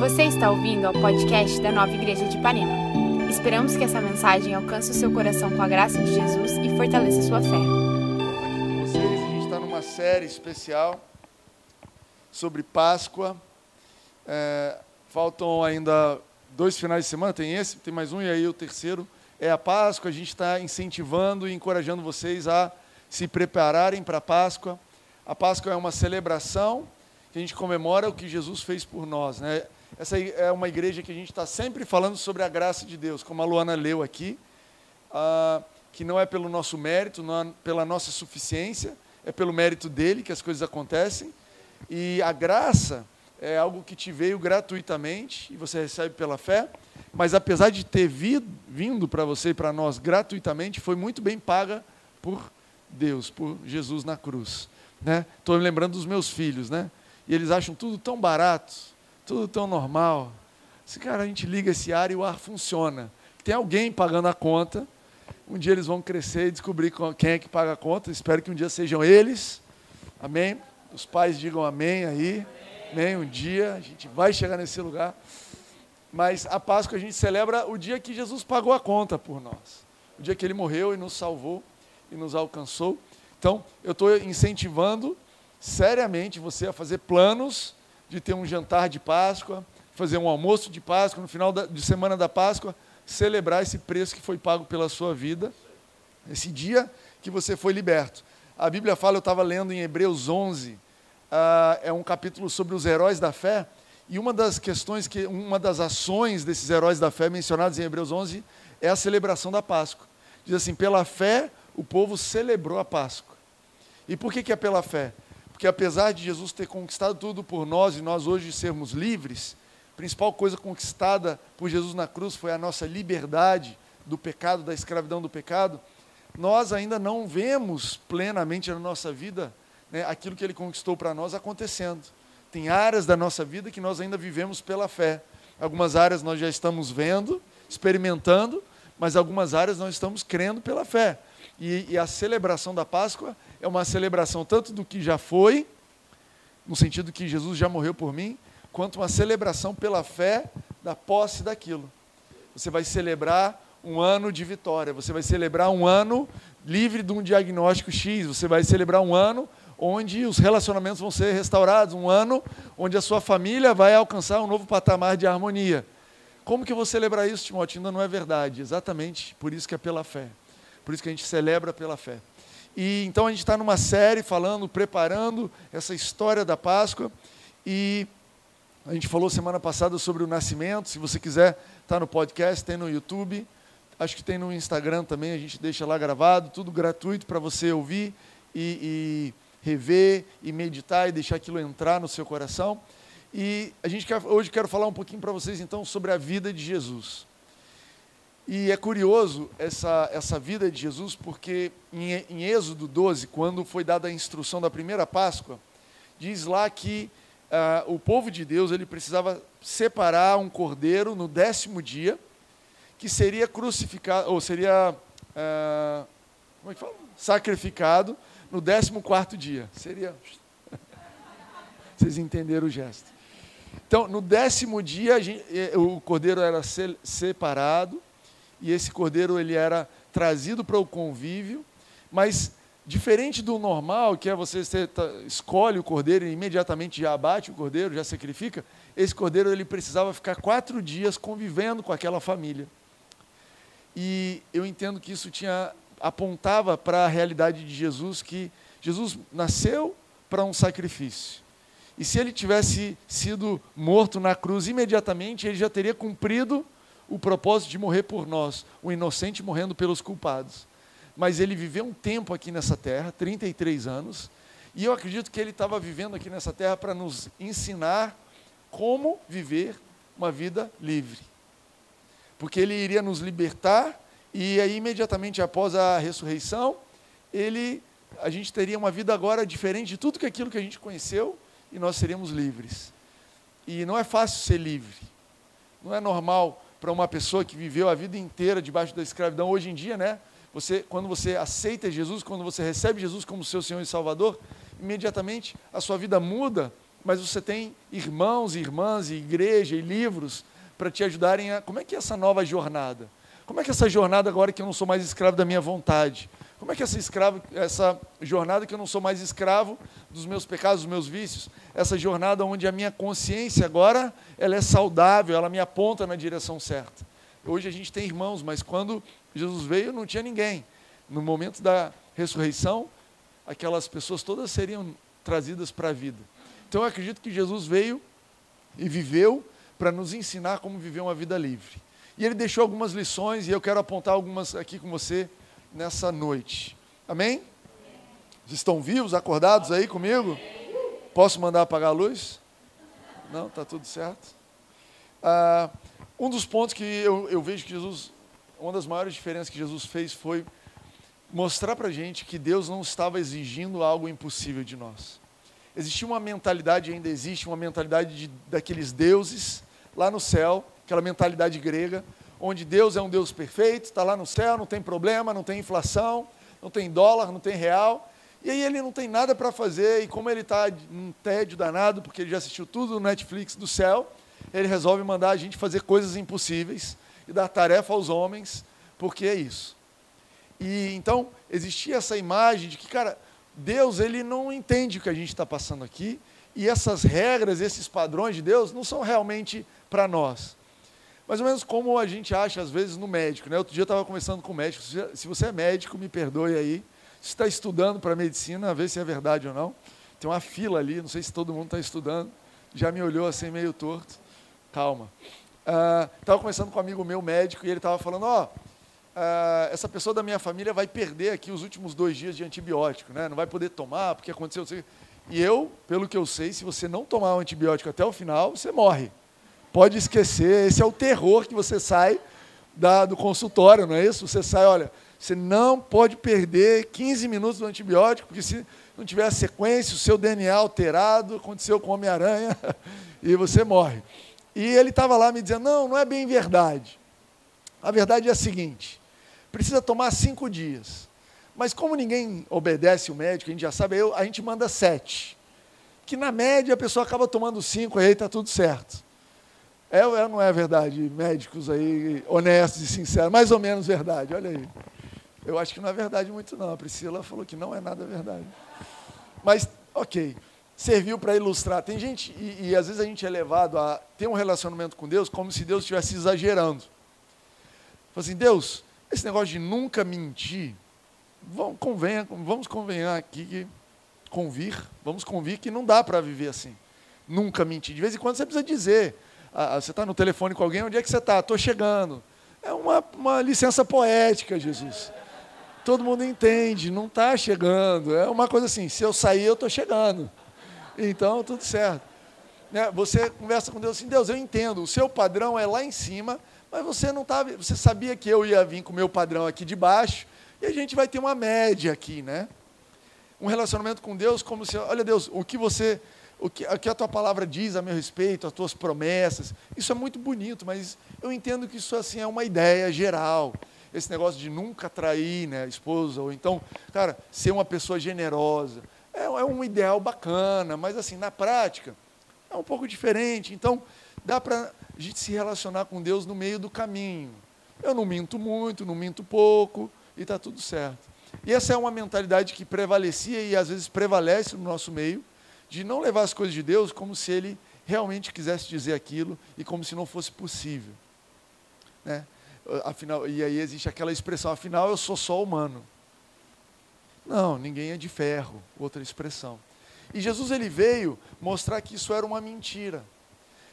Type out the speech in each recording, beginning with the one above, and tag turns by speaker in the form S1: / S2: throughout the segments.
S1: Você está ouvindo ao podcast da Nova Igreja de Ipanema. Esperamos que essa mensagem alcance o seu coração com a graça de Jesus e fortaleça sua fé.
S2: aqui com vocês. A gente está numa série especial sobre Páscoa. É, faltam ainda dois finais de semana, tem esse, tem mais um, e aí o terceiro é a Páscoa. A gente está incentivando e encorajando vocês a se prepararem para a Páscoa. A Páscoa é uma celebração que a gente comemora o que Jesus fez por nós. Né? Essa é uma igreja que a gente está sempre falando sobre a graça de Deus, como a Luana leu aqui, ah, que não é pelo nosso mérito, não é pela nossa suficiência, é pelo mérito dele que as coisas acontecem. E a graça é algo que te veio gratuitamente e você recebe pela fé, mas apesar de ter vi, vindo para você e para nós gratuitamente, foi muito bem paga por Deus, por Jesus na cruz. Estou né? me lembrando dos meus filhos, né? E eles acham tudo tão barato, tudo tão normal. Se cara, a gente liga esse ar e o ar funciona. Tem alguém pagando a conta. Um dia eles vão crescer e descobrir quem é que paga a conta. Espero que um dia sejam eles. Amém? Os pais digam amém aí. Amém? Um dia a gente vai chegar nesse lugar. Mas a Páscoa a gente celebra o dia que Jesus pagou a conta por nós. O dia que ele morreu e nos salvou e nos alcançou. Então, eu estou incentivando seriamente você a fazer planos de ter um jantar de Páscoa, fazer um almoço de Páscoa, no final da, de semana da Páscoa, celebrar esse preço que foi pago pela sua vida, esse dia que você foi liberto. A Bíblia fala, eu estava lendo em Hebreus 11, uh, é um capítulo sobre os heróis da fé, e uma das questões, que, uma das ações desses heróis da fé mencionados em Hebreus 11 é a celebração da Páscoa. Diz assim: pela fé o povo celebrou a Páscoa. E por que, que é pela fé? Porque apesar de Jesus ter conquistado tudo por nós e nós hoje sermos livres, a principal coisa conquistada por Jesus na cruz foi a nossa liberdade do pecado, da escravidão do pecado. Nós ainda não vemos plenamente na nossa vida né, aquilo que ele conquistou para nós acontecendo. Tem áreas da nossa vida que nós ainda vivemos pela fé. Algumas áreas nós já estamos vendo, experimentando, mas algumas áreas nós estamos crendo pela fé. E, e, a celebração da Páscoa é uma celebração tanto do que já foi, no sentido que Jesus já morreu por mim, quanto uma celebração pela fé da posse daquilo. Você vai celebrar um ano de vitória, você vai celebrar um ano livre de um diagnóstico X, você vai celebrar um ano onde os relacionamentos vão ser restaurados, um ano onde a sua família vai alcançar um novo patamar de harmonia. Como que eu vou celebrar isso, Timóteo? Ainda não é verdade. Exatamente por isso que é pela fé. Por isso que a gente celebra pela fé. E então a gente está numa série falando, preparando essa história da Páscoa. E a gente falou semana passada sobre o nascimento. Se você quiser, está no podcast, tem no YouTube. Acho que tem no Instagram também, a gente deixa lá gravado, tudo gratuito para você ouvir e, e, rever e meditar e deixar aquilo entrar no seu coração. E a gente quer, hoje quero falar um pouquinho para vocês então sobre a vida de Jesus. E é curioso essa, essa vida de Jesus, porque em, em Êxodo 12, quando foi dada a instrução da primeira Páscoa, diz lá que uh, o povo de Deus ele precisava separar um cordeiro no décimo dia, que seria crucificado, ou seria uh, como é que fala? sacrificado no décimo quarto dia. Seria. Vocês entenderam o gesto. Então, no décimo dia, gente, eh, o cordeiro era separado e esse cordeiro ele era trazido para o convívio, mas diferente do normal, que é você, tá, escolhe o cordeiro e imediatamente já abate o cordeiro, já sacrifica, esse cordeiro ele precisava ficar quatro dias convivendo com aquela família. E eu entendo que isso tinha apontava para a realidade de Jesus, que Jesus nasceu para um sacrifício. E se ele tivesse sido morto na cruz imediatamente, ele já teria cumprido o propósito de morrer por nós, o inocente morrendo pelos culpados. Mas ele viveu um tempo aqui nessa terra, 33 anos, e eu acredito que ele estava vivendo aqui nessa terra para nos ensinar como viver uma vida livre. Porque ele iria nos libertar e aí imediatamente após a ressurreição, ele a gente teria uma vida agora diferente de tudo que aquilo que a gente conheceu e nós seríamos livres. E não é fácil ser livre. Não é normal para uma pessoa que viveu a vida inteira debaixo da escravidão. Hoje em dia, né? Você, quando você aceita Jesus, quando você recebe Jesus como seu Senhor e Salvador, imediatamente a sua vida muda mas você tem irmãos e irmãs, e igreja e livros para te ajudarem a. Como é que é essa nova jornada? Como é que essa jornada agora que eu não sou mais escravo da minha vontade? Como é que essa escravo, essa jornada que eu não sou mais escravo dos meus pecados, dos meus vícios? Essa jornada onde a minha consciência agora ela é saudável, ela me aponta na direção certa. Hoje a gente tem irmãos, mas quando Jesus veio não tinha ninguém. No momento da ressurreição, aquelas pessoas todas seriam trazidas para a vida. Então eu acredito que Jesus veio e viveu para nos ensinar como viver uma vida livre. E ele deixou algumas lições e eu quero apontar algumas aqui com você nessa noite. Amém? Estão vivos, acordados aí comigo? Posso mandar apagar a luz? Não, está tudo certo. Ah, um dos pontos que eu, eu vejo que Jesus, uma das maiores diferenças que Jesus fez foi mostrar para a gente que Deus não estava exigindo algo impossível de nós. Existia uma mentalidade, ainda existe uma mentalidade de, daqueles deuses lá no céu, aquela mentalidade grega, onde Deus é um Deus perfeito, está lá no céu, não tem problema, não tem inflação, não tem dólar, não tem real. E aí ele não tem nada para fazer, e como ele está num tédio danado, porque ele já assistiu tudo no Netflix do céu, ele resolve mandar a gente fazer coisas impossíveis e dar tarefa aos homens, porque é isso. E então existia essa imagem de que, cara, Deus ele não entende o que a gente está passando aqui, e essas regras, esses padrões de Deus não são realmente para nós. Mais ou menos como a gente acha, às vezes, no médico. Né? Outro dia eu estava conversando com o médico. Se você é médico, me perdoe aí. Se está estudando para medicina, ver se é verdade ou não. Tem uma fila ali, não sei se todo mundo está estudando. Já me olhou assim meio torto. Calma. Estava uh, conversando com um amigo meu médico e ele estava falando, ó, oh, uh, essa pessoa da minha família vai perder aqui os últimos dois dias de antibiótico, né? Não vai poder tomar porque aconteceu. E eu, pelo que eu sei, se você não tomar o antibiótico até o final, você morre. Pode esquecer, esse é o terror que você sai da, do consultório, não é isso? Você sai, olha, você não pode perder 15 minutos do antibiótico, porque se não tiver a sequência, o seu DNA alterado, aconteceu com Homem-Aranha, e você morre. E ele estava lá me dizendo, não, não é bem verdade. A verdade é a seguinte, precisa tomar cinco dias. Mas como ninguém obedece o médico, a gente já sabe, eu, a gente manda sete. Que na média a pessoa acaba tomando cinco, aí está tudo certo. É ou é, não é verdade? Médicos aí honestos e sinceros, mais ou menos verdade, olha aí. Eu acho que não é verdade muito não. A Priscila falou que não é nada verdade. Mas, ok, serviu para ilustrar. Tem gente, e, e, às vezes a gente é levado a ter um relacionamento com Deus como se Deus estivesse exagerando. Fala assim, Deus, esse negócio de nunca mentir, vamos, convenha, vamos convenhar aqui que convir, vamos convir que não dá para viver assim. Nunca mentir. De vez em quando você precisa dizer, ah, você está no telefone com alguém, onde é que você está? Estou chegando. É uma, uma licença poética, Jesus. Todo mundo entende, não está chegando. É uma coisa assim, se eu sair, eu estou chegando. Então, tudo certo. Né? Você conversa com Deus assim, Deus, eu entendo, o seu padrão é lá em cima, mas você não tá, você sabia que eu ia vir com o meu padrão aqui de baixo, e a gente vai ter uma média aqui, né? Um relacionamento com Deus como se, olha Deus, o que você o que, o que a tua palavra diz a meu respeito, as tuas promessas. Isso é muito bonito, mas eu entendo que isso assim é uma ideia geral. Esse negócio de nunca trair né, a esposa, ou então, cara, ser uma pessoa generosa. É, é um ideal bacana, mas assim, na prática, é um pouco diferente. Então, dá para a gente se relacionar com Deus no meio do caminho. Eu não minto muito, não minto pouco, e está tudo certo. E essa é uma mentalidade que prevalecia e às vezes prevalece no nosso meio, de não levar as coisas de Deus como se ele realmente quisesse dizer aquilo e como se não fosse possível. Né? Afinal, e aí existe aquela expressão, afinal eu sou só humano. Não, ninguém é de ferro, outra expressão. E Jesus ele veio mostrar que isso era uma mentira.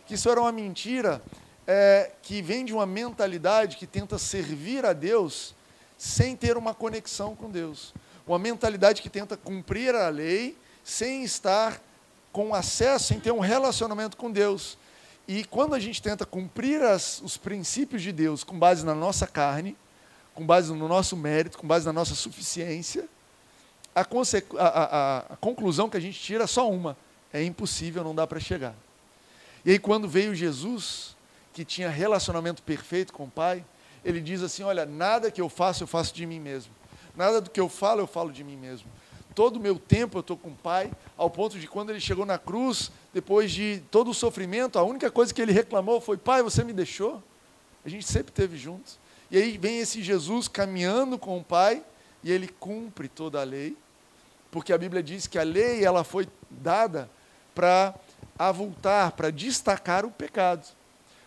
S2: Que isso era uma mentira é, que vem de uma mentalidade que tenta servir a Deus sem ter uma conexão com Deus. Uma mentalidade que tenta cumprir a lei sem estar com acesso, em ter um relacionamento com Deus. E quando a gente tenta cumprir as, os princípios de Deus com base na nossa carne, com base no nosso mérito, com base na nossa suficiência, a, a, a, a conclusão que a gente tira é só uma: é impossível, não dá para chegar. E aí, quando veio Jesus, que tinha relacionamento perfeito com o Pai, ele diz assim: Olha, nada que eu faço, eu faço de mim mesmo. Nada do que eu falo, eu falo de mim mesmo todo o meu tempo eu estou com o Pai, ao ponto de quando ele chegou na cruz, depois de todo o sofrimento, a única coisa que ele reclamou foi: Pai, você me deixou? A gente sempre esteve juntos. E aí vem esse Jesus caminhando com o Pai e ele cumpre toda a lei, porque a Bíblia diz que a lei ela foi dada para avultar, para destacar o pecado.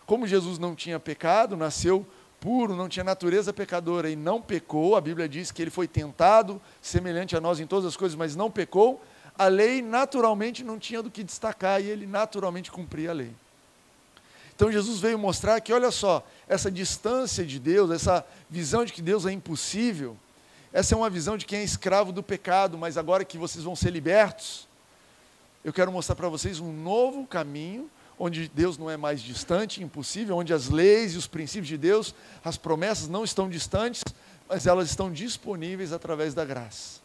S2: Como Jesus não tinha pecado, nasceu puro, não tinha natureza pecadora e não pecou, a Bíblia diz que ele foi tentado, semelhante a nós em todas as coisas, mas não pecou, a lei naturalmente não tinha do que destacar e ele naturalmente cumpria a lei. Então Jesus veio mostrar que, olha só, essa distância de Deus, essa visão de que Deus é impossível, essa é uma visão de quem é escravo do pecado, mas agora que vocês vão ser libertos, eu quero mostrar para vocês um novo caminho, onde Deus não é mais distante, impossível, onde as leis e os princípios de Deus, as promessas não estão distantes, mas elas estão disponíveis através da graça.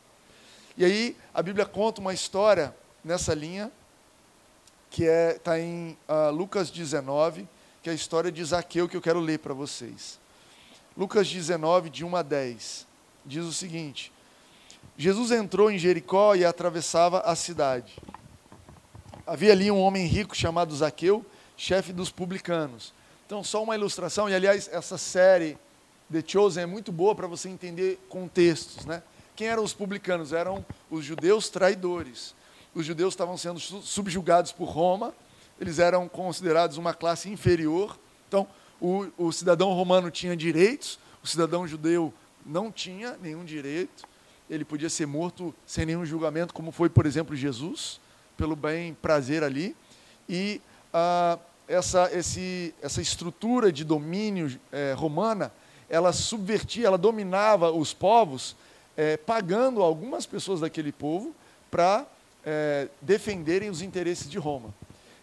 S2: E aí a Bíblia conta uma história nessa linha que está é, tá em uh, Lucas 19, que é a história de Zaqueu, que eu quero ler para vocês. Lucas 19, de 1 a 10, diz o seguinte: Jesus entrou em Jericó e atravessava a cidade. Havia ali um homem rico chamado Zaqueu, chefe dos publicanos. Então, só uma ilustração, e aliás, essa série The Chosen é muito boa para você entender contextos. Né? Quem eram os publicanos? Eram os judeus traidores os judeus estavam sendo subjugados por Roma, eles eram considerados uma classe inferior. Então, o, o cidadão romano tinha direitos, o cidadão judeu não tinha nenhum direito, ele podia ser morto sem nenhum julgamento, como foi, por exemplo, Jesus, pelo bem prazer ali. E ah, essa, esse, essa estrutura de domínio eh, romana, ela subvertia, ela dominava os povos, eh, pagando algumas pessoas daquele povo para é, defenderem os interesses de Roma.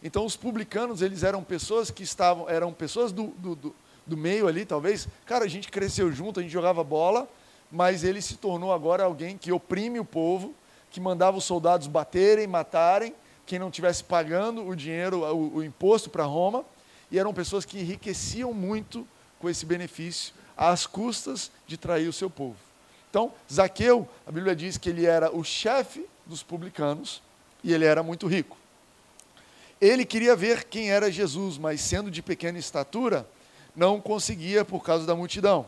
S2: Então, os publicanos, eles eram pessoas que estavam, eram pessoas do, do, do, do meio ali, talvez. Cara, a gente cresceu junto, a gente jogava bola, mas ele se tornou agora alguém que oprime o povo, que mandava os soldados baterem, matarem, quem não tivesse pagando o dinheiro, o, o imposto para Roma, e eram pessoas que enriqueciam muito com esse benefício, às custas de trair o seu povo. Então, Zaqueu, a Bíblia diz que ele era o chefe dos publicanos e ele era muito rico. Ele queria ver quem era Jesus, mas sendo de pequena estatura, não conseguia por causa da multidão.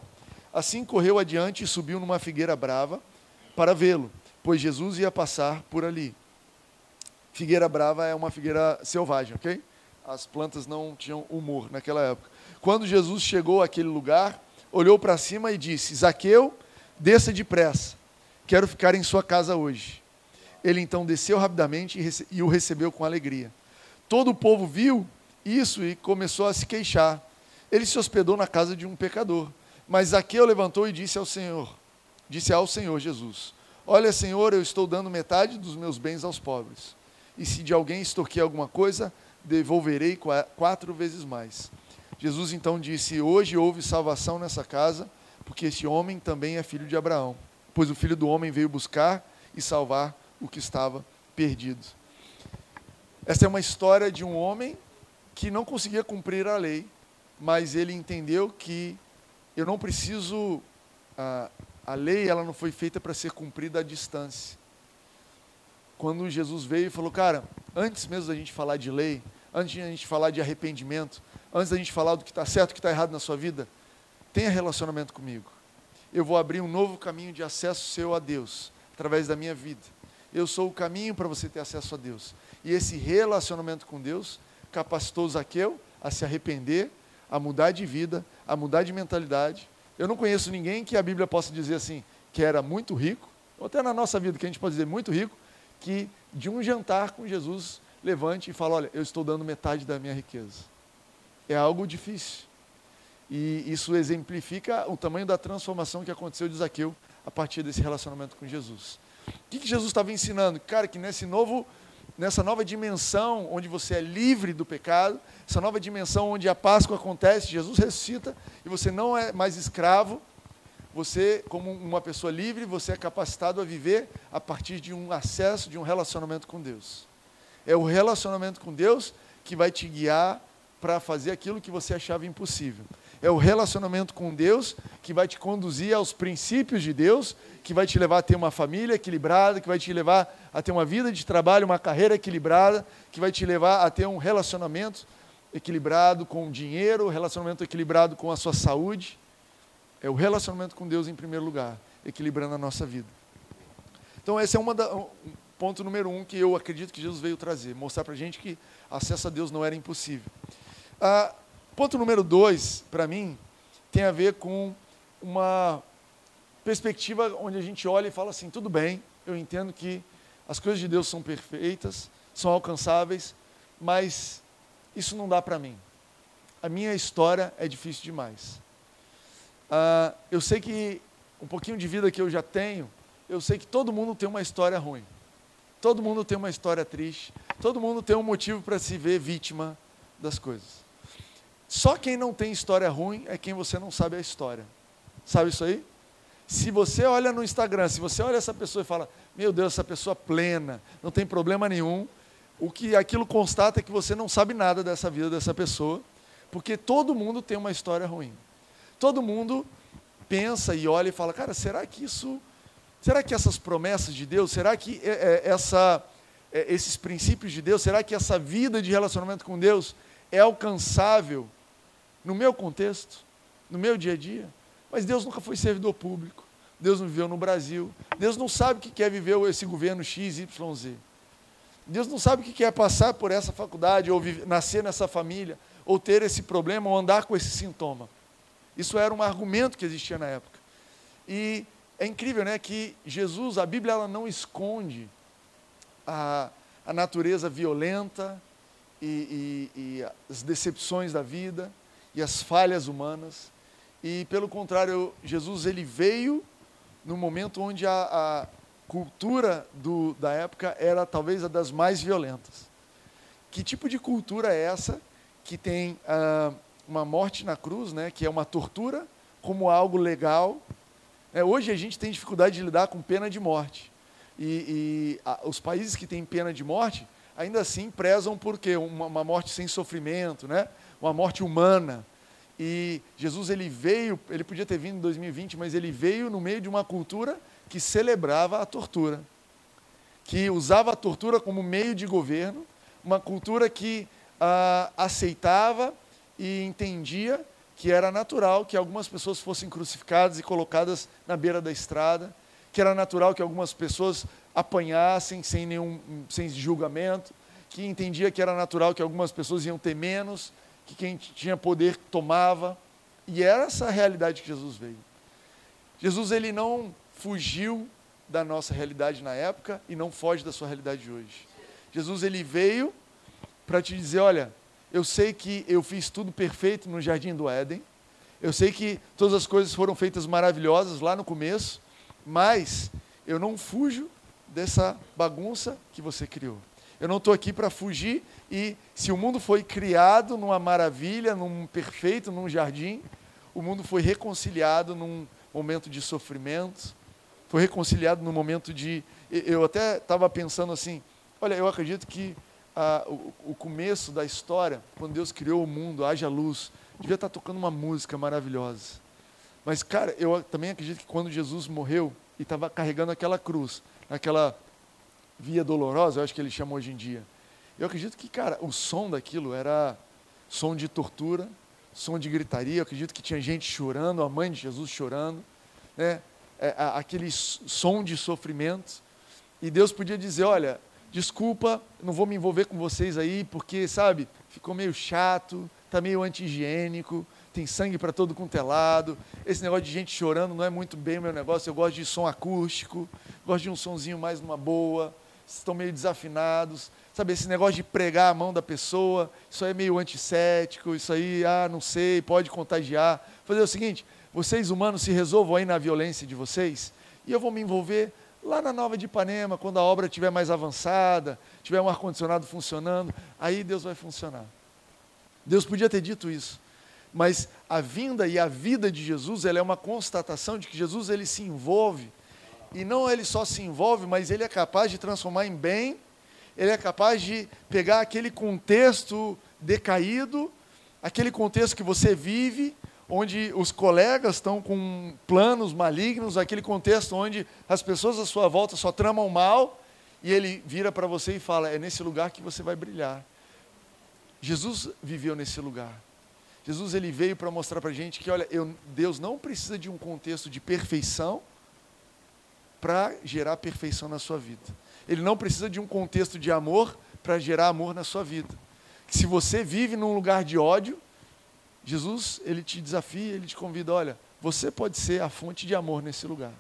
S2: Assim correu adiante e subiu numa figueira brava para vê-lo, pois Jesus ia passar por ali. Figueira brava é uma figueira selvagem, ok? As plantas não tinham humor naquela época. Quando Jesus chegou àquele lugar, olhou para cima e disse: Zaqueu, desça depressa, quero ficar em sua casa hoje. Ele então desceu rapidamente e, o recebeu com alegria. Todo o povo viu isso e começou a se queixar. Ele se hospedou na casa de um pecador. Mas Zaqueu levantou e disse ao Senhor, disse ao Senhor Jesus: Olha, Senhor, eu estou dando metade dos meus bens aos pobres. E se de alguém extorquir alguma coisa, devolverei quatro vezes mais. Jesus então disse: Hoje houve salvação nessa casa, porque esse homem também é filho de Abraão. Pois o filho do homem veio buscar e salvar o que estava perdido. Essa é uma história de um homem que não conseguia cumprir a lei, mas ele entendeu que eu não preciso a, a lei ela não foi feita para ser cumprida à distância. Quando Jesus veio e falou, cara, antes mesmo da gente falar de lei, antes da gente falar de arrependimento, antes da gente falar do que está certo, do que está errado na sua vida, tenha relacionamento comigo. Eu vou abrir um novo caminho de acesso seu a Deus através da minha vida eu sou o caminho para você ter acesso a Deus. E esse relacionamento com Deus capacitou Zaqueu a se arrepender, a mudar de vida, a mudar de mentalidade. Eu não conheço ninguém que a Bíblia possa dizer assim, que era muito rico, ou até na nossa vida, que a gente pode dizer muito rico, que de um jantar com Jesus levante e fale: Olha, eu estou dando metade da minha riqueza. É algo difícil. E isso exemplifica o tamanho da transformação que aconteceu de Zaqueu a partir desse relacionamento com Jesus. O que Jesus estava ensinando? Cara, que nesse novo, nessa nova dimensão onde você é livre do pecado, essa nova dimensão onde a Páscoa acontece, Jesus ressuscita e você não é mais escravo, você, como uma pessoa livre, você é capacitado a viver a partir de um acesso, de um relacionamento com Deus. É o relacionamento com Deus que vai te guiar para fazer aquilo que você achava impossível. É o relacionamento com Deus que vai te conduzir aos princípios de Deus, que vai te levar a ter uma família equilibrada, que vai te levar a ter uma vida de trabalho, uma carreira equilibrada, que vai te levar a ter um relacionamento equilibrado com o dinheiro, relacionamento equilibrado com a sua saúde. É o relacionamento com Deus em primeiro lugar, equilibrando a nossa vida. Então, esse é uma da, um ponto número um que eu acredito que Jesus veio trazer, mostrar para a gente que acesso a Deus não era impossível. Ah, ponto número dois, para mim, tem a ver com uma perspectiva onde a gente olha e fala assim: tudo bem, eu entendo que as coisas de Deus são perfeitas, são alcançáveis, mas isso não dá para mim. A minha história é difícil demais. Ah, eu sei que um pouquinho de vida que eu já tenho, eu sei que todo mundo tem uma história ruim. Todo mundo tem uma história triste. Todo mundo tem um motivo para se ver vítima das coisas. Só quem não tem história ruim é quem você não sabe a história. Sabe isso aí? Se você olha no Instagram, se você olha essa pessoa e fala, meu Deus, essa pessoa plena, não tem problema nenhum, o que aquilo constata é que você não sabe nada dessa vida dessa pessoa, porque todo mundo tem uma história ruim. Todo mundo pensa e olha e fala, cara, será que isso, será que essas promessas de Deus, será que é, é, essa, é, esses princípios de Deus, será que essa vida de relacionamento com Deus é alcançável no meu contexto, no meu dia a dia? Mas Deus nunca foi servidor público. Deus não viveu no Brasil. Deus não sabe o que quer viver esse governo X, Y, Z. Deus não sabe o que quer passar por essa faculdade, ou viver, nascer nessa família, ou ter esse problema, ou andar com esse sintoma. Isso era um argumento que existia na época. E é incrível, né, que Jesus, a Bíblia, ela não esconde a, a natureza violenta e, e, e as decepções da vida e as falhas humanas. E pelo contrário, Jesus ele veio no momento onde a, a cultura do, da época era talvez a das mais violentas. Que tipo de cultura é essa que tem ah, uma morte na cruz, né, que é uma tortura, como algo legal? É, hoje a gente tem dificuldade de lidar com pena de morte. E, e a, os países que têm pena de morte, ainda assim prezam por quê? Uma, uma morte sem sofrimento, né? Uma morte humana. E Jesus ele veio, ele podia ter vindo em 2020, mas ele veio no meio de uma cultura que celebrava a tortura, que usava a tortura como meio de governo, uma cultura que ah, aceitava e entendia que era natural que algumas pessoas fossem crucificadas e colocadas na beira da estrada, que era natural que algumas pessoas apanhassem sem nenhum sem julgamento, que entendia que era natural que algumas pessoas iam ter menos, que quem tinha poder tomava. E era essa a realidade que Jesus veio. Jesus ele não fugiu da nossa realidade na época e não foge da sua realidade hoje. Jesus ele veio para te dizer, olha, eu sei que eu fiz tudo perfeito no jardim do Éden. Eu sei que todas as coisas foram feitas maravilhosas lá no começo, mas eu não fujo dessa bagunça que você criou. Eu não estou aqui para fugir e se o mundo foi criado numa maravilha, num perfeito, num jardim, o mundo foi reconciliado num momento de sofrimento, foi reconciliado num momento de. Eu até estava pensando assim: olha, eu acredito que ah, o, o, começo da história, quando Deus criou o mundo, haja luz, devia estar tá tocando uma música maravilhosa. Mas, cara, eu também acredito que quando Jesus morreu e estava carregando aquela cruz, naquela via dolorosa, eu acho que ele chama hoje em dia. Eu acredito que, cara, o som daquilo era som de tortura, som de gritaria. Eu acredito que tinha gente chorando, a mãe de Jesus chorando, né? É, aquele som de sofrimento. E Deus podia dizer: Olha, desculpa, não vou me envolver com vocês aí, porque, sabe, ficou meio chato, está meio anti-higiênico, tem sangue para todo quanto é lado. Esse negócio de gente chorando não é muito bem o meu negócio. Eu gosto de som acústico, gosto de um sonzinho mais numa boa estão meio desafinados. Sabe, esse negócio de pregar a mão da pessoa, isso aí é meio antissético, isso aí, ah, não sei, pode contagiar. Fazer o seguinte, vocês humanos se resolvam aí na violência de vocês, e eu vou me envolver lá na Nova de Ipanema, quando a obra estiver mais avançada, tiver um ar-condicionado funcionando, aí Deus vai funcionar. Deus podia ter dito isso, mas a vinda e a vida de Jesus, ela é uma constatação de que Jesus ele se envolve e não ele só se envolve, mas ele é capaz de transformar em bem, ele é capaz de pegar aquele contexto decaído, aquele contexto que você vive, onde os colegas estão com planos malignos, aquele contexto onde as pessoas à sua volta só tramam mal, e ele vira para você e fala: é nesse lugar que você vai brilhar. Jesus viveu nesse lugar. Jesus ele veio para mostrar para a gente que, olha, eu, Deus não precisa de um contexto de perfeição para gerar perfeição na sua vida. Ele não precisa de um contexto de amor para gerar amor na sua vida. Se você vive num lugar de ódio, Jesus, ele te desafia, ele te convida, olha, você pode ser a fonte de amor nesse lugar.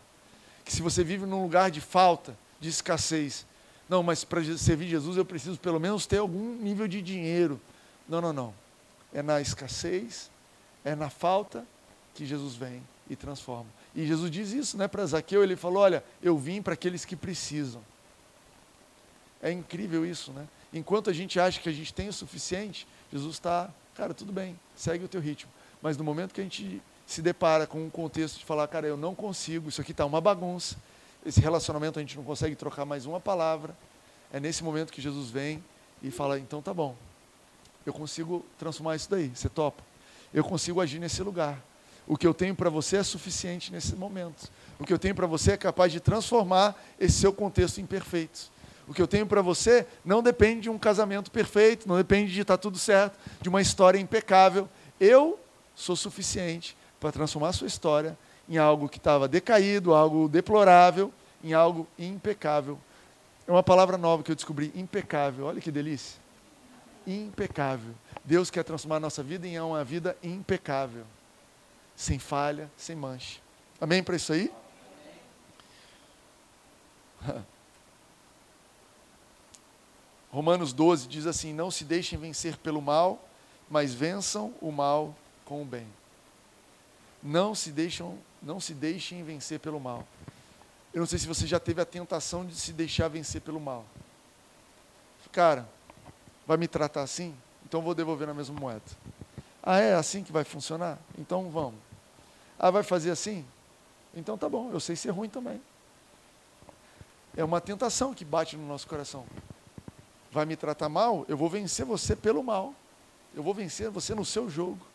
S2: Que se você vive num lugar de falta, de escassez, não, mas para servir Jesus eu preciso pelo menos ter algum nível de dinheiro. Não, não, não. É na escassez, é na falta que Jesus vem e transforma. E Jesus diz isso né, para Zaqueu, ele falou, olha, eu vim para aqueles que precisam. É incrível isso, né? Enquanto a gente acha que a gente tem o suficiente, Jesus está, cara, tudo bem, segue o teu ritmo. Mas no momento que a gente se depara com um contexto de falar, cara, eu não consigo, isso aqui está uma bagunça, esse relacionamento a gente não consegue trocar mais uma palavra, é nesse momento que Jesus vem e fala, então tá bom, eu consigo transformar isso daí, você topa? Eu consigo agir nesse lugar. O que eu tenho para você é suficiente nesse momento. O que eu tenho para você é capaz de transformar esse seu contexto imperfeito. O que eu tenho para você não depende de um casamento perfeito, não depende de estar tá tudo certo, de uma história impecável. Eu sou suficiente para transformar a sua história em algo que estava decaído, algo deplorável, em algo impecável. É uma palavra nova que eu descobri, impecável. Olha que delícia. Impecável. Deus quer transformar a nossa vida em uma vida impecável, sem falha, sem mancha. Amém para isso aí? Romanos 12 diz assim: Não se deixem vencer pelo mal, mas vençam o mal com o bem. Não se deixam, não se deixem vencer pelo mal. Eu não sei se você já teve a tentação de se deixar vencer pelo mal. Cara, vai me tratar assim? Então vou devolver na mesma moeda. Ah, é assim que vai funcionar? Então vamos. Ah, vai fazer assim? Então tá bom, eu sei ser ruim também. É uma tentação que bate no nosso coração vai me tratar mal, eu vou vencer você pelo mal. Eu vou vencer você no seu jogo.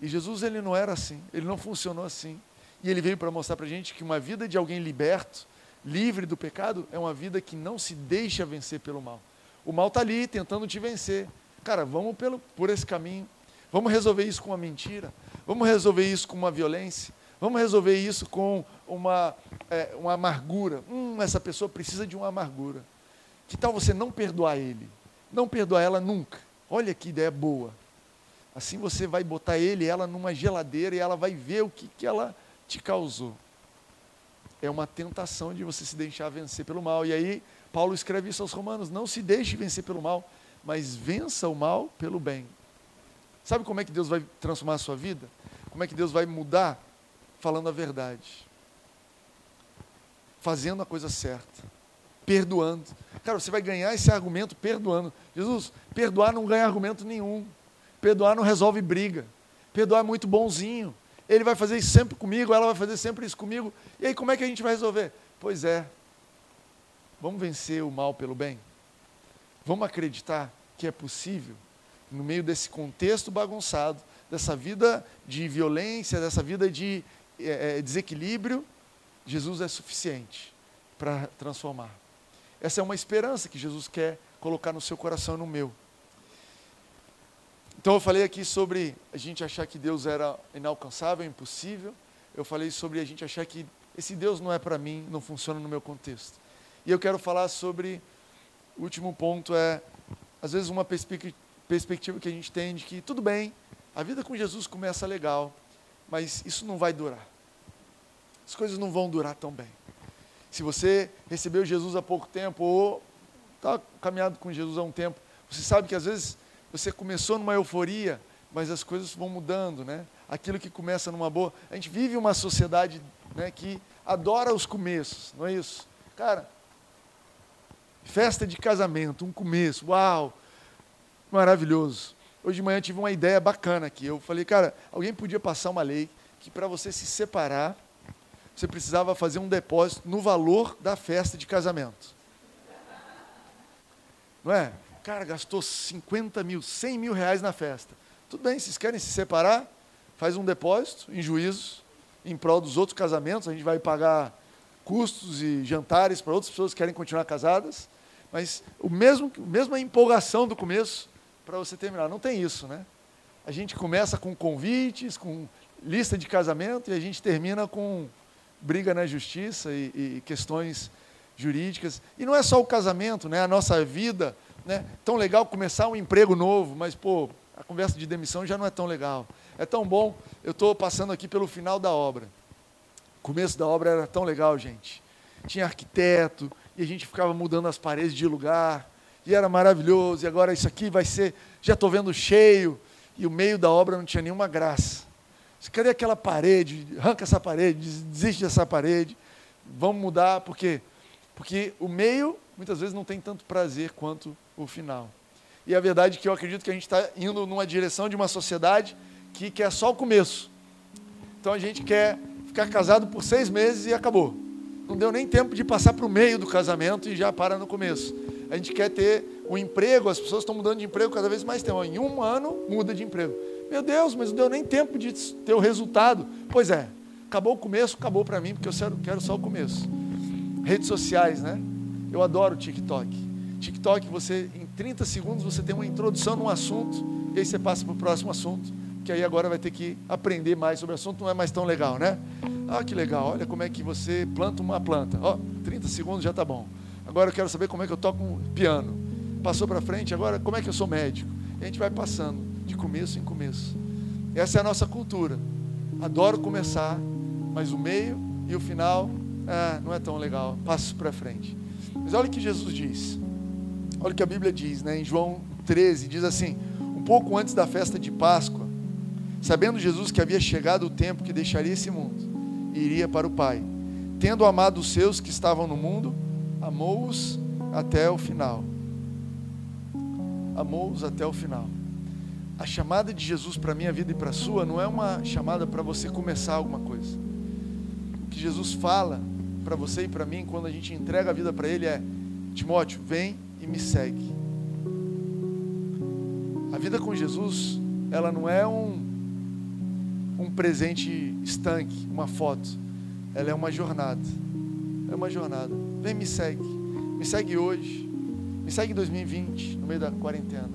S2: E Jesus ele não era assim, ele não funcionou assim. E ele veio para mostrar para a gente que uma vida de alguém liberto, livre do pecado, é uma vida que não se deixa vencer pelo mal. O mal está ali tentando te vencer. Cara, vamos pelo, por esse caminho. Vamos resolver isso com uma mentira. Vamos resolver isso com uma violência. Vamos resolver isso com uma, é, uma amargura. Hum, essa pessoa precisa de uma amargura. Que tal você não perdoar ele? Não perdoar ela nunca. Olha que ideia boa. Assim você vai botar ele ela numa geladeira e ela vai ver o que, que ela te causou. É uma tentação de você se deixar vencer pelo mal. E aí, Paulo escreve isso aos Romanos: não se deixe vencer pelo mal, mas vença o mal pelo bem. Sabe como é que Deus vai transformar a sua vida? Como é que Deus vai mudar? Falando a verdade, fazendo a coisa certa perdoando. Cara, você vai ganhar esse argumento perdoando. Jesus, perdoar não ganha argumento nenhum. Perdoar não resolve briga. Perdoar é muito bonzinho. Ele vai fazer isso sempre comigo, ela vai fazer sempre isso comigo. E aí, como é que a gente vai resolver? Pois é, vamos vencer o mal pelo bem? Vamos acreditar que é possível, no meio desse contexto bagunçado, dessa vida de violência, dessa vida de é, desequilíbrio, Jesus é suficiente para transformar. Essa é uma esperança que Jesus quer colocar no seu coração e no meu. Então eu falei aqui sobre a gente achar que Deus era inalcançável, impossível. Eu falei sobre a gente achar que esse Deus não é para mim, não funciona no meu contexto. E eu quero falar sobre o último ponto é às vezes uma perspectiva que a gente tem de que tudo bem, a vida com Jesus começa legal, mas isso não vai durar. As coisas não vão durar tão bem. Se você recebeu Jesus há pouco tempo ou está caminhado com Jesus há um tempo, você sabe que às vezes você começou numa euforia, mas as coisas vão mudando, né? Aquilo que começa numa boa. A gente vive uma sociedade né, que adora os começos, não é isso? Cara, festa de casamento, um começo, uau, maravilhoso. Hoje de manhã tive uma ideia bacana aqui. Eu falei, cara, alguém podia passar uma lei que para você se separar, você precisava fazer um depósito no valor da festa de casamento. Não é? O cara gastou 50 mil, 100 mil reais na festa. Tudo bem, vocês querem se separar? faz um depósito em juízo em prol dos outros casamentos, a gente vai pagar custos e jantares para outras pessoas que querem continuar casadas, mas o mesmo mesma empolgação do começo para você terminar, não tem isso, né? A gente começa com convites, com lista de casamento e a gente termina com briga na justiça e, e questões jurídicas. E não é só o casamento, né? A nossa vida, né? Tão legal começar um emprego novo, mas pô, a conversa de demissão já não é tão legal. É tão bom. Eu estou passando aqui pelo final da obra. O começo da obra era tão legal, gente. Tinha arquiteto e a gente ficava mudando as paredes de lugar e era maravilhoso. E agora isso aqui vai ser, já estou vendo cheio e o meio da obra não tinha nenhuma graça. Cadê aquela parede? Arranca essa parede, desiste dessa parede. Vamos mudar, por quê? Porque o meio, muitas vezes, não tem tanto prazer quanto o final. E a verdade é que eu acredito que a gente está indo numa direção de uma sociedade que quer só o começo. Então a gente quer ficar casado por seis meses e acabou. Não deu nem tempo de passar para o meio do casamento e já para no começo. A gente quer ter um emprego, as pessoas estão mudando de emprego cada vez mais tempo. Em um ano muda de emprego. Meu Deus, mas não deu nem tempo de ter o resultado. Pois é, acabou o começo, acabou para mim, porque eu quero só o começo. Redes sociais, né? Eu adoro o TikTok. TikTok, você em 30 segundos você tem uma introdução num assunto, e aí você passa para o próximo assunto, que aí agora vai ter que aprender mais sobre o assunto, não é mais tão legal, né? Ah, que legal, olha como é que você planta uma planta. Ó, oh, 30 segundos já está bom. Agora eu quero saber como é que eu toco piano. Passou para frente, agora como é que eu sou médico. E a gente vai passando de começo em começo. Essa é a nossa cultura. Adoro começar, mas o meio e o final ah, não é tão legal. Passo para frente. Mas olha o que Jesus diz. Olha o que a Bíblia diz, né? Em João 13, diz assim: Um pouco antes da festa de Páscoa, sabendo Jesus que havia chegado o tempo que deixaria esse mundo e iria para o Pai, tendo amado os seus que estavam no mundo, amou-os até o final. Amou-os até o final a chamada de Jesus para a minha vida e para a sua não é uma chamada para você começar alguma coisa. O que Jesus fala para você e para mim quando a gente entrega a vida para Ele é: Timóteo, vem e me segue. A vida com Jesus, ela não é um, um presente estanque, uma foto. Ela é uma jornada. É uma jornada. Vem, me segue. Me segue hoje. Me segue em 2020, no meio da quarentena.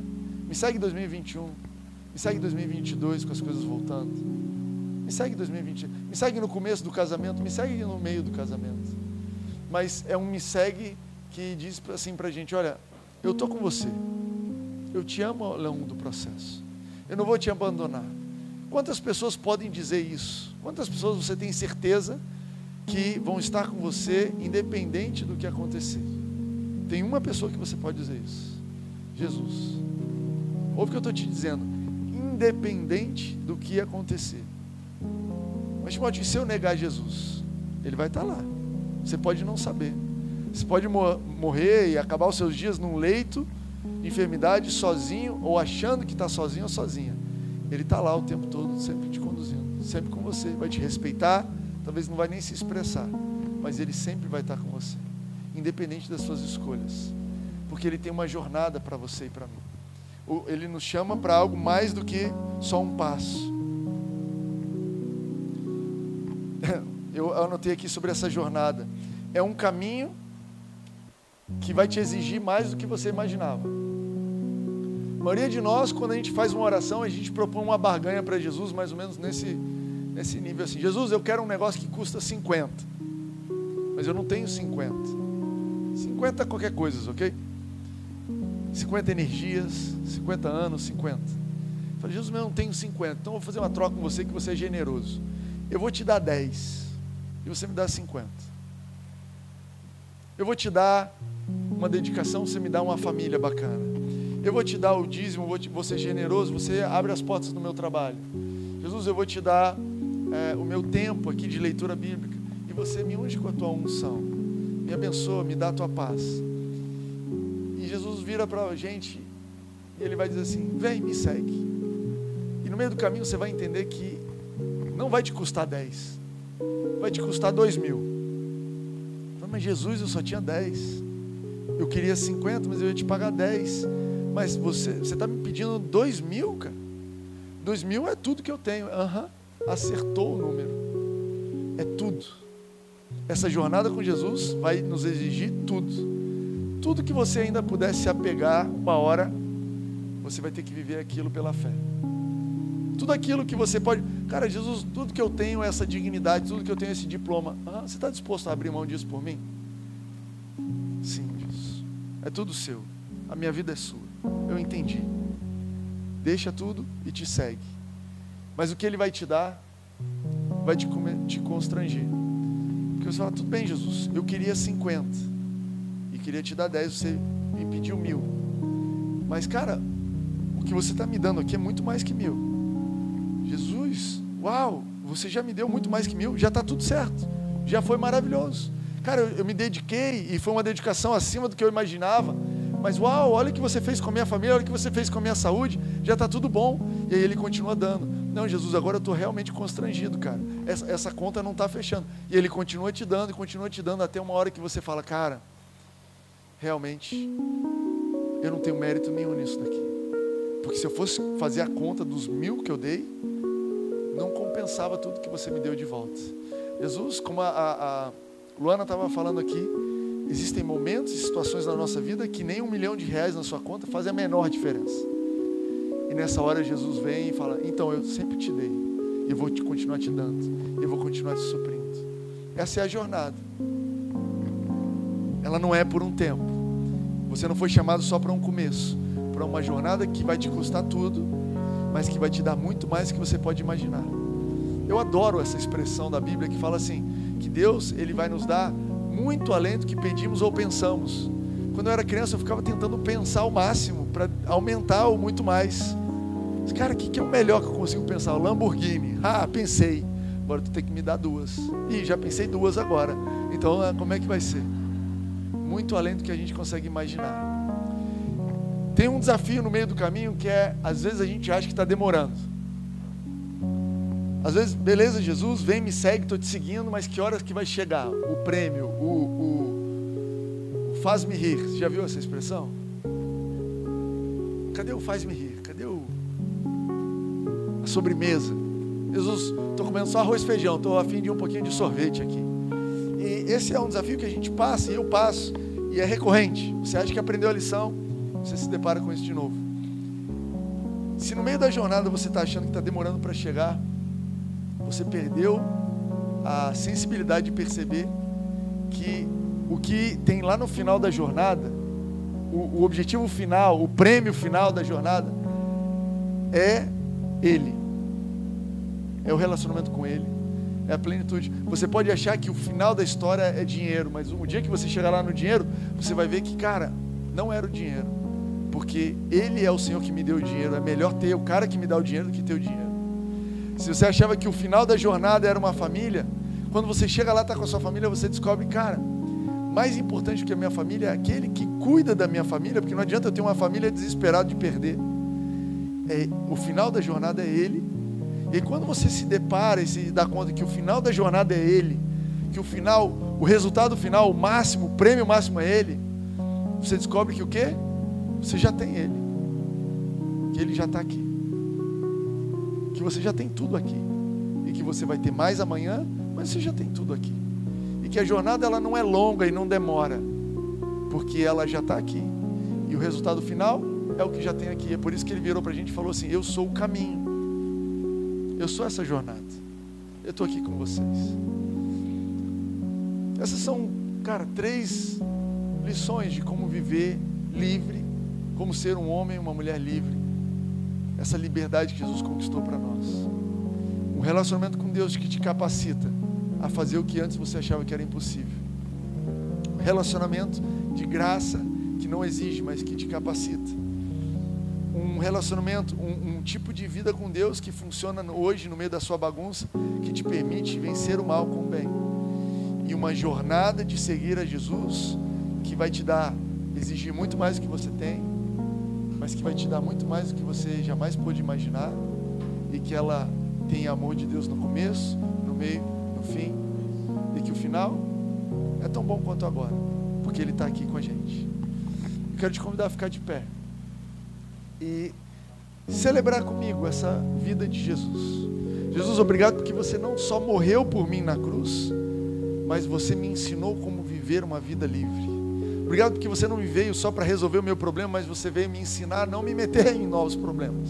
S2: Me segue em 2021. Me segue em 2022 com as coisas voltando. Me segue em 2020. Me segue no começo do casamento, me segue no meio do casamento. Mas é um me segue que diz assim para a gente: olha, eu estou com você. Eu te amo ao longo do processo. Eu não vou te abandonar. Quantas pessoas podem dizer isso? Quantas pessoas você tem certeza que vão estar com você independente do que acontecer? Tem uma pessoa que você pode dizer isso: Jesus. Ouve o que eu estou te dizendo independente do que acontecer. Mas, Timóteo, se eu negar Jesus, ele vai estar lá. Você pode não saber. Você pode morrer e acabar os seus dias num leito de enfermidade sozinho, ou achando que está sozinho ou sozinha. Ele está lá o tempo todo, sempre te conduzindo, sempre com você. Vai te respeitar, talvez não vai nem se expressar, mas ele sempre vai estar com você, independente das suas escolhas, porque ele tem uma jornada para você e para mim ele nos chama para algo mais do que só um passo. Eu anotei aqui sobre essa jornada. É um caminho que vai te exigir mais do que você imaginava. A maioria de nós, quando a gente faz uma oração, a gente propõe uma barganha para Jesus, mais ou menos nesse, nesse nível assim. Jesus, eu quero um negócio que custa 50, mas eu não tenho 50. 50 é qualquer coisa, ok? 50 energias, 50 anos, 50. Eu falei, Jesus, eu não tenho 50, então eu vou fazer uma troca com você que você é generoso. Eu vou te dar 10 e você me dá 50. Eu vou te dar uma dedicação, você me dá uma família bacana. Eu vou te dar o dízimo, vou, te, generoso, você abre as portas do meu trabalho. Jesus, eu vou te dar é, o meu tempo aqui de leitura bíblica e você me unge com a tua unção. Me abençoa, me dá a tua paz. E Jesus vira para a gente e ele vai dizer assim: vem, me segue. E no meio do caminho você vai entender que não vai te custar 10, vai te custar 2 mil. Mas Jesus, eu só tinha 10. Eu queria 50, mas eu ia te pagar 10. Mas você está me pedindo 2 mil, cara. Dois mil é tudo que eu tenho. Aham, uhum. Acertou o número. É tudo. Essa jornada com Jesus vai nos exigir tudo. Tudo que você ainda pudesse se apegar, uma hora, você vai ter que viver aquilo pela fé. Tudo aquilo que você pode. Cara, Jesus, tudo que eu tenho é essa dignidade, tudo que eu tenho é esse diploma. Ah, você está disposto a abrir mão disso por mim? Sim, Jesus. É tudo seu. A minha vida é sua. Eu entendi. Deixa tudo e te segue. Mas o que ele vai te dar vai te, te constranger. Porque você fala, tudo bem, Jesus, eu queria 50 e queria te dar 10, você me pediu mil. Mas, cara, o que você está me dando aqui é muito mais que mil. Jesus, uau, você já me deu muito mais que mil, já está tudo certo, já foi maravilhoso. Cara, eu, eu me dediquei e foi uma dedicação acima do que eu imaginava. Mas uau, olha o que você fez com a minha família, olha o que você fez com a minha saúde, já está tudo bom. E aí ele continua dando. Não, Jesus, agora eu estou realmente constrangido, cara. Essa, essa conta não está fechando. E ele continua te dando continua te dando até uma hora que você fala, cara, realmente eu não tenho mérito nenhum nisso daqui. Porque se eu fosse fazer a conta dos mil que eu dei, não compensava tudo que você me deu de volta. Jesus, como a, a, a Luana estava falando aqui, existem momentos e situações na nossa vida que nem um milhão de reais na sua conta fazem a menor diferença. Nessa hora Jesus vem e fala: Então eu sempre te dei, e vou te continuar te dando, eu vou continuar te suprindo. Essa é a jornada. Ela não é por um tempo. Você não foi chamado só para um começo, para uma jornada que vai te custar tudo, mas que vai te dar muito mais do que você pode imaginar. Eu adoro essa expressão da Bíblia que fala assim: que Deus ele vai nos dar muito além do que pedimos ou pensamos. Quando eu era criança, eu ficava tentando pensar o máximo para aumentar ou muito mais. Cara, o que, que é o melhor que eu consigo pensar? O Lamborghini. Ah, pensei. Agora tu tem que me dar duas. Ih, já pensei duas agora. Então, ah, como é que vai ser? Muito além do que a gente consegue imaginar. Tem um desafio no meio do caminho que é, às vezes a gente acha que está demorando. Às vezes, beleza, Jesus, vem, me segue, estou te seguindo, mas que horas que vai chegar? O prêmio, o, o, o faz-me rir. Você já viu essa expressão? Cadê o faz-me rir? A sobremesa? Jesus, estou comendo só arroz e feijão, estou afim de um pouquinho de sorvete aqui. E esse é um desafio que a gente passa, e eu passo, e é recorrente. Você acha que aprendeu a lição, você se depara com isso de novo. Se no meio da jornada você está achando que está demorando para chegar, você perdeu a sensibilidade de perceber que o que tem lá no final da jornada, o, o objetivo final, o prêmio final da jornada, é Ele, é o relacionamento com Ele, é a plenitude. Você pode achar que o final da história é dinheiro, mas o dia que você chegar lá no dinheiro, você vai ver que, cara, não era o dinheiro porque Ele é o Senhor que me deu o dinheiro. É melhor ter o cara que me dá o dinheiro do que ter o dinheiro. Se você achava que o final da jornada era uma família, quando você chega lá, está com a sua família, você descobre, cara, mais importante que a minha família é aquele que cuida da minha família, porque não adianta eu ter uma família desesperada de perder. É, o final da jornada é Ele. E quando você se depara e se dá conta que o final da jornada é Ele, que o final, o resultado final, o máximo, o prêmio máximo é Ele, você descobre que o quê? Você já tem Ele. Que Ele já está aqui. Que você já tem tudo aqui. E que você vai ter mais amanhã, mas você já tem tudo aqui. E que a jornada ela não é longa e não demora. Porque ela já está aqui. E o resultado final é o que já tem aqui. É por isso que ele virou para a gente e falou assim: Eu sou o caminho. Eu sou essa jornada. Eu estou aqui com vocês. Essas são, cara, três lições de como viver livre como ser um homem e uma mulher livre. Essa liberdade que Jesus conquistou para nós. Um relacionamento com Deus que te capacita a fazer o que antes você achava que era impossível. Um relacionamento de graça que não exige, mas que te capacita. Um relacionamento, um, um tipo de vida com Deus que funciona hoje no meio da sua bagunça, que te permite vencer o mal com o bem. E uma jornada de seguir a Jesus que vai te dar, exigir muito mais do que você tem, mas que vai te dar muito mais do que você jamais pôde imaginar, e que ela tem amor de Deus no começo, no meio, no fim, e que o final é tão bom quanto agora, porque Ele está aqui com a gente. Eu quero te convidar a ficar de pé. E celebrar comigo essa vida de Jesus. Jesus, obrigado porque você não só morreu por mim na cruz, mas você me ensinou como viver uma vida livre. Obrigado porque você não me veio só para resolver o meu problema, mas você veio me ensinar a não me meter em novos problemas.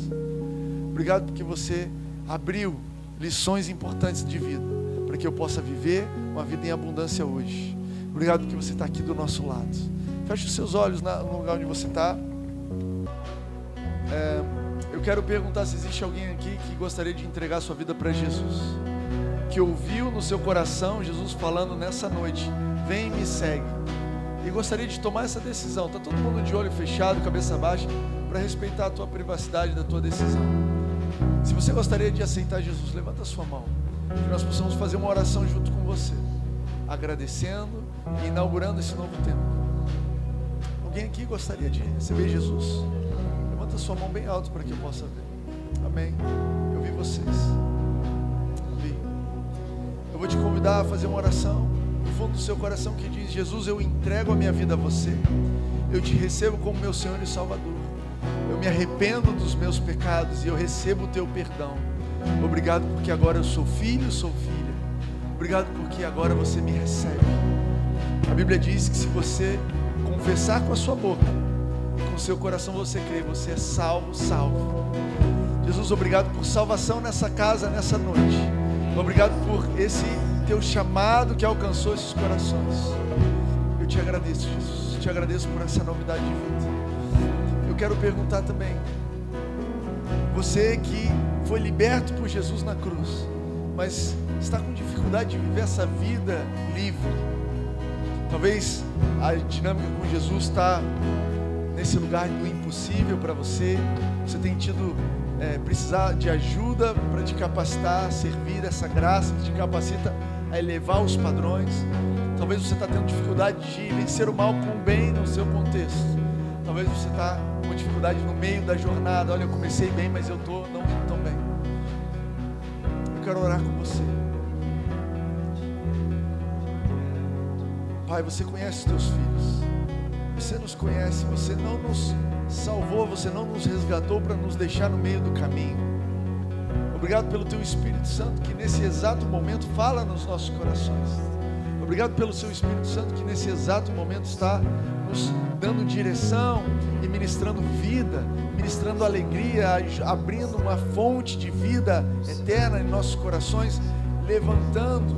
S2: Obrigado porque você abriu lições importantes de vida, para que eu possa viver uma vida em abundância hoje. Obrigado porque você está aqui do nosso lado. Feche os seus olhos no lugar onde você está. Quero perguntar se existe alguém aqui que gostaria de entregar sua vida para Jesus, que ouviu no seu coração Jesus falando nessa noite: Vem e me segue. E gostaria de tomar essa decisão. Está todo mundo de olho fechado, cabeça baixa, para respeitar a tua privacidade da tua decisão. Se você gostaria de aceitar Jesus, levanta a sua mão. Que nós possamos fazer uma oração junto com você, agradecendo e inaugurando esse novo tempo. Alguém aqui gostaria de receber Jesus? Levanta sua mão bem alto para que eu possa ver. Amém. Eu vi vocês. Vi. Eu vou te convidar a fazer uma oração no fundo do seu coração que diz: Jesus, eu entrego a minha vida a você. Eu te recebo como meu Senhor e Salvador. Eu me arrependo dos meus pecados e eu recebo o teu perdão. Obrigado porque agora eu sou filho, sou filha. Obrigado porque agora você me recebe. A Bíblia diz que se você confessar com a sua boca e com o seu coração você crer, você é salvo, salvo. Jesus, obrigado por salvação nessa casa, nessa noite. Obrigado por esse teu chamado que alcançou esses corações. Eu te agradeço, Jesus. Te agradeço por essa novidade de vida. Eu quero perguntar também, você que foi liberto por Jesus na cruz, mas está com dificuldade de viver essa vida livre. Talvez a dinâmica com Jesus está nesse lugar do impossível para você. Você tem tido é, precisar de ajuda para te capacitar servir essa graça que te capacita a elevar os padrões. Talvez você está tendo dificuldade de vencer o mal com o bem no seu contexto. Talvez você está com dificuldade no meio da jornada. Olha, eu comecei bem, mas eu estou não tão bem. Eu quero orar com você. Pai, você conhece os teus filhos. Você nos conhece, você não nos salvou, você não nos resgatou para nos deixar no meio do caminho. Obrigado pelo teu Espírito Santo que nesse exato momento fala nos nossos corações. Obrigado pelo seu Espírito Santo que nesse exato momento está nos dando direção e ministrando vida, ministrando alegria, abrindo uma fonte de vida eterna em nossos corações, levantando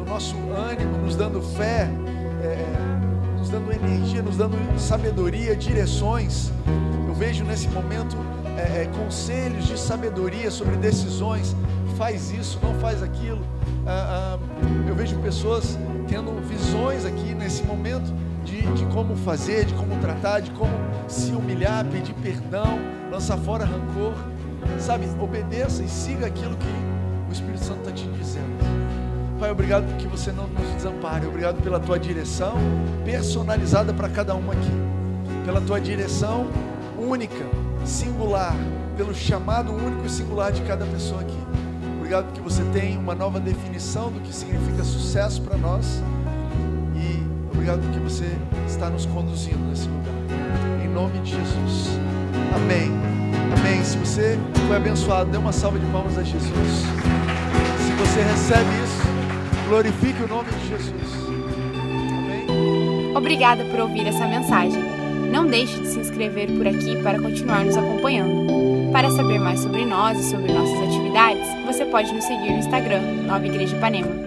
S2: o nosso ânimo, nos dando fé, é, nos dando energia, nos dando sabedoria, direções. Eu vejo nesse momento é, é, conselhos de sabedoria sobre decisões. Faz isso, não faz aquilo. Ah, ah, eu vejo pessoas tendo visões aqui nesse momento de, de como fazer, de como tratar, de como se humilhar, pedir perdão, lançar fora rancor. Sabe, obedeça e siga aquilo que o Espírito Santo está te dizendo. Obrigado porque você não nos desampare. Obrigado pela tua direção personalizada para cada um aqui. Pela tua direção única, singular, pelo chamado único e singular de cada pessoa aqui. Obrigado porque você tem uma nova definição do que significa sucesso para nós. E obrigado porque você está nos conduzindo nesse lugar. Em nome de Jesus. Amém. Amém. Se você foi abençoado, dê uma salva de palmas a Jesus. Se você recebe isso, glorifique o nome de Jesus. Amém.
S1: Obrigada por ouvir essa mensagem. Não deixe de se inscrever por aqui para continuar nos acompanhando. Para saber mais sobre nós e sobre nossas atividades, você pode nos seguir no Instagram, Nova Igreja Ipanema.